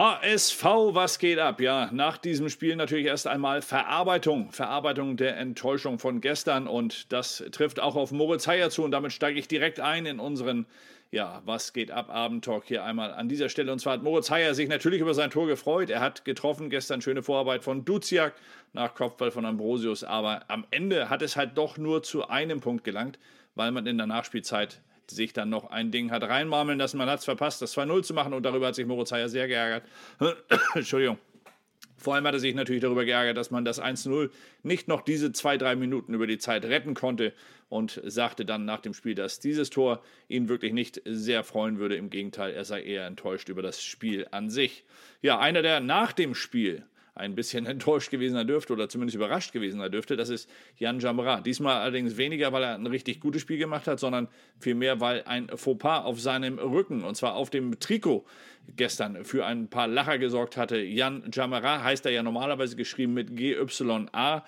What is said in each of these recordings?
HSV, was geht ab? Ja, nach diesem Spiel natürlich erst einmal Verarbeitung. Verarbeitung der Enttäuschung von gestern und das trifft auch auf Moritz Heyer zu und damit steige ich direkt ein in unseren, ja, was geht ab Abendtalk hier einmal an dieser Stelle. Und zwar hat Moritz Heyer sich natürlich über sein Tor gefreut. Er hat getroffen gestern schöne Vorarbeit von Duziak nach Kopfball von Ambrosius, aber am Ende hat es halt doch nur zu einem Punkt gelangt, weil man in der Nachspielzeit sich dann noch ein Ding hat reinmarmeln lassen. Man hat es verpasst, das 2-0 zu machen und darüber hat sich Moritz Heyer sehr geärgert. Entschuldigung. Vor allem hat er sich natürlich darüber geärgert, dass man das 1-0 nicht noch diese zwei, drei Minuten über die Zeit retten konnte und sagte dann nach dem Spiel, dass dieses Tor ihn wirklich nicht sehr freuen würde. Im Gegenteil, er sei eher enttäuscht über das Spiel an sich. Ja, einer, der nach dem Spiel ein bisschen enttäuscht gewesen sein dürfte oder zumindest überrascht gewesen sein dürfte, das ist Jan Jamra. Diesmal allerdings weniger, weil er ein richtig gutes Spiel gemacht hat, sondern vielmehr, weil ein Fauxpas auf seinem Rücken und zwar auf dem Trikot gestern für ein paar Lacher gesorgt hatte. Jan Jamara heißt er ja normalerweise geschrieben mit GYA.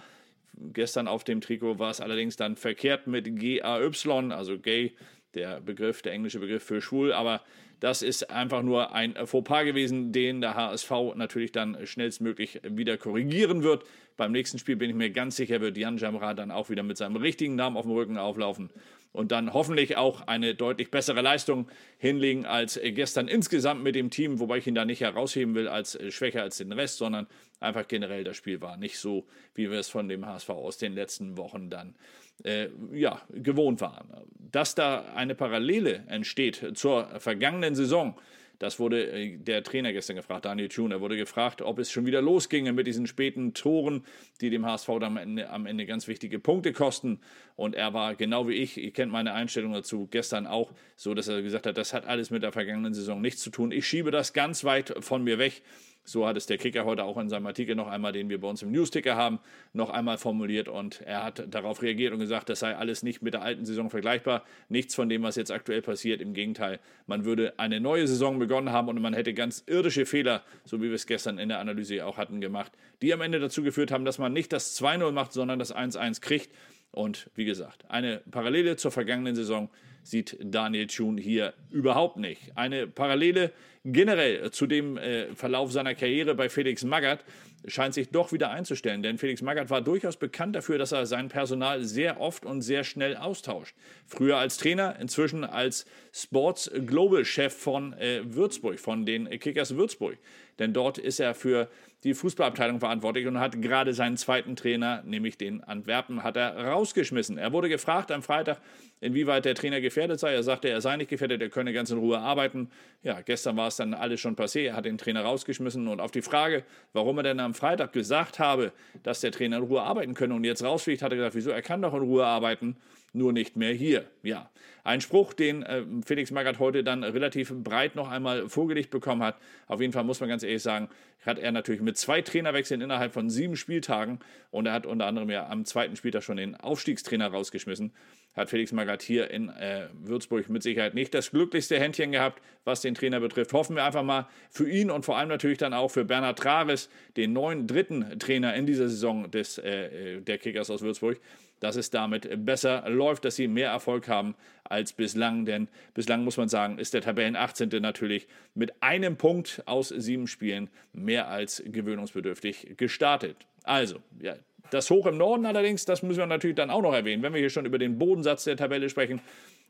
Gestern auf dem Trikot war es allerdings dann verkehrt mit GAY, also gay, der Begriff, der englische Begriff für schwul, aber das ist einfach nur ein Fauxpas gewesen, den der HSV natürlich dann schnellstmöglich wieder korrigieren wird. Beim nächsten Spiel bin ich mir ganz sicher, wird Jan Jamra dann auch wieder mit seinem richtigen Namen auf dem Rücken auflaufen und dann hoffentlich auch eine deutlich bessere Leistung hinlegen als gestern insgesamt mit dem Team, wobei ich ihn da nicht herausheben will als schwächer als den Rest, sondern einfach generell das Spiel war nicht so, wie wir es von dem HSV aus den letzten Wochen dann äh, ja, gewohnt waren. Dass da eine Parallele entsteht zur vergangenen Saison, das wurde äh, der Trainer gestern gefragt, Daniel Thune. Er wurde gefragt, ob es schon wieder losginge mit diesen späten Toren, die dem HSV am Ende, am Ende ganz wichtige Punkte kosten. Und er war genau wie ich, ihr kennt meine Einstellung dazu, gestern auch so, dass er gesagt hat, das hat alles mit der vergangenen Saison nichts zu tun. Ich schiebe das ganz weit von mir weg. So hat es der Kicker heute auch in seinem Artikel noch einmal, den wir bei uns im Newsticker haben, noch einmal formuliert und er hat darauf reagiert und gesagt, das sei alles nicht mit der alten Saison vergleichbar. Nichts von dem, was jetzt aktuell passiert. Im Gegenteil, man würde eine neue Saison begonnen haben und man hätte ganz irdische Fehler, so wie wir es gestern in der Analyse auch hatten, gemacht, die am Ende dazu geführt haben, dass man nicht das 2-0 macht, sondern das 1-1 kriegt. Und wie gesagt, eine Parallele zur vergangenen Saison sieht Daniel Thun hier überhaupt nicht. Eine Parallele generell zu dem äh, Verlauf seiner Karriere bei Felix Magath scheint sich doch wieder einzustellen, denn Felix Magath war durchaus bekannt dafür, dass er sein Personal sehr oft und sehr schnell austauscht. Früher als Trainer, inzwischen als Sports Global Chef von äh, Würzburg, von den Kickers Würzburg. Denn dort ist er für die Fußballabteilung verantwortlich und hat gerade seinen zweiten Trainer, nämlich den Antwerpen, hat er rausgeschmissen. Er wurde gefragt am Freitag, inwieweit der Trainer gefährdet sei. Er sagte, er sei nicht gefährdet, er könne ganz in Ruhe arbeiten. Ja, gestern war es dann alles schon passé. Er hat den Trainer rausgeschmissen und auf die Frage, warum er denn am Freitag gesagt habe, dass der Trainer in Ruhe arbeiten könne. Und jetzt rausfliegt, hat er gesagt, wieso, er kann doch in Ruhe arbeiten nur nicht mehr hier. Ja, ein Spruch, den äh, Felix Magath heute dann relativ breit noch einmal vorgelegt bekommen hat. Auf jeden Fall muss man ganz ehrlich sagen, hat er natürlich mit zwei Trainerwechseln innerhalb von sieben Spieltagen und er hat unter anderem ja am zweiten Spieltag schon den Aufstiegstrainer rausgeschmissen. Hat Felix Magath hier in äh, Würzburg mit Sicherheit nicht das glücklichste Händchen gehabt, was den Trainer betrifft. Hoffen wir einfach mal für ihn und vor allem natürlich dann auch für Bernhard Traves, den neuen dritten Trainer in dieser Saison des, äh, äh der Kickers aus Würzburg, dass es damit besser läuft, dass sie mehr Erfolg haben als bislang. Denn bislang muss man sagen, ist der Tabellen 18. natürlich mit einem Punkt aus sieben Spielen mehr als gewöhnungsbedürftig gestartet. Also, ja, das Hoch im Norden allerdings, das müssen wir natürlich dann auch noch erwähnen. Wenn wir hier schon über den Bodensatz der Tabelle sprechen,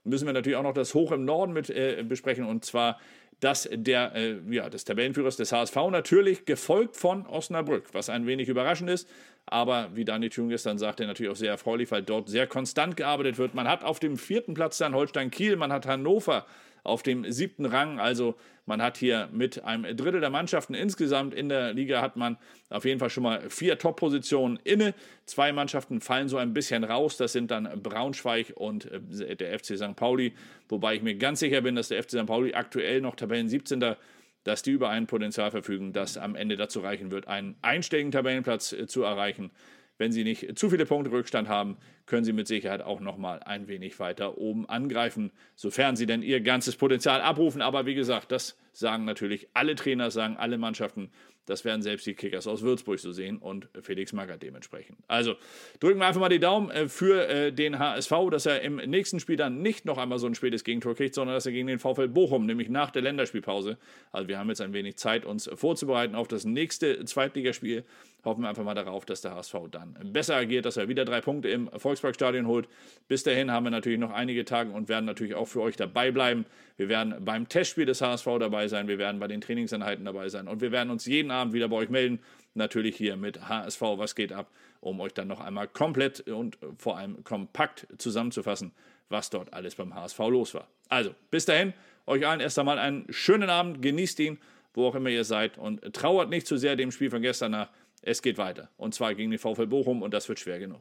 müssen wir natürlich auch noch das Hoch im Norden mit äh, besprechen und zwar das der, äh, ja, des Tabellenführers des HSV natürlich, gefolgt von Osnabrück, was ein wenig überraschend ist, aber wie Daniel Thun gestern sagte, natürlich auch sehr erfreulich, weil dort sehr konstant gearbeitet wird. Man hat auf dem vierten Platz dann Holstein Kiel, man hat Hannover auf dem siebten Rang. Also man hat hier mit einem Drittel der Mannschaften insgesamt in der Liga hat man auf jeden Fall schon mal vier Top-Positionen inne. Zwei Mannschaften fallen so ein bisschen raus. Das sind dann Braunschweig und äh, der FC St. Pauli. Wobei ich mir ganz sicher bin, dass der FC St. Pauli aktuell noch Tabellen 17 dass die über ein Potenzial verfügen, das am Ende dazu reichen wird, einen einstelligen Tabellenplatz äh, zu erreichen. Wenn sie nicht zu viele Punkte Rückstand haben, können sie mit Sicherheit auch nochmal ein wenig weiter oben angreifen, sofern sie denn ihr ganzes Potenzial abrufen. Aber wie gesagt, das sagen natürlich alle Trainer, sagen alle Mannschaften. Das werden selbst die Kickers aus Würzburg so sehen und Felix Magath dementsprechend. Also drücken wir einfach mal die Daumen äh, für äh, den HSV, dass er im nächsten Spiel dann nicht noch einmal so ein spätes Gegentor kriegt, sondern dass er gegen den VfL Bochum, nämlich nach der Länderspielpause, also wir haben jetzt ein wenig Zeit, uns vorzubereiten auf das nächste Zweitligaspiel, hoffen wir einfach mal darauf, dass der HSV dann besser agiert, dass er wieder drei Punkte im Volksparkstadion holt. Bis dahin haben wir natürlich noch einige Tage und werden natürlich auch für euch dabei bleiben. Wir werden beim Testspiel des HSV dabei sein, wir werden bei den Trainingseinheiten dabei sein und wir werden uns jeden Abend wieder bei euch melden. Natürlich hier mit HSV, was geht ab, um euch dann noch einmal komplett und vor allem kompakt zusammenzufassen, was dort alles beim HSV los war. Also, bis dahin, euch allen erst einmal einen schönen Abend, genießt ihn, wo auch immer ihr seid und trauert nicht zu sehr dem Spiel von gestern nach. Es geht weiter und zwar gegen den VfL Bochum und das wird schwer genug.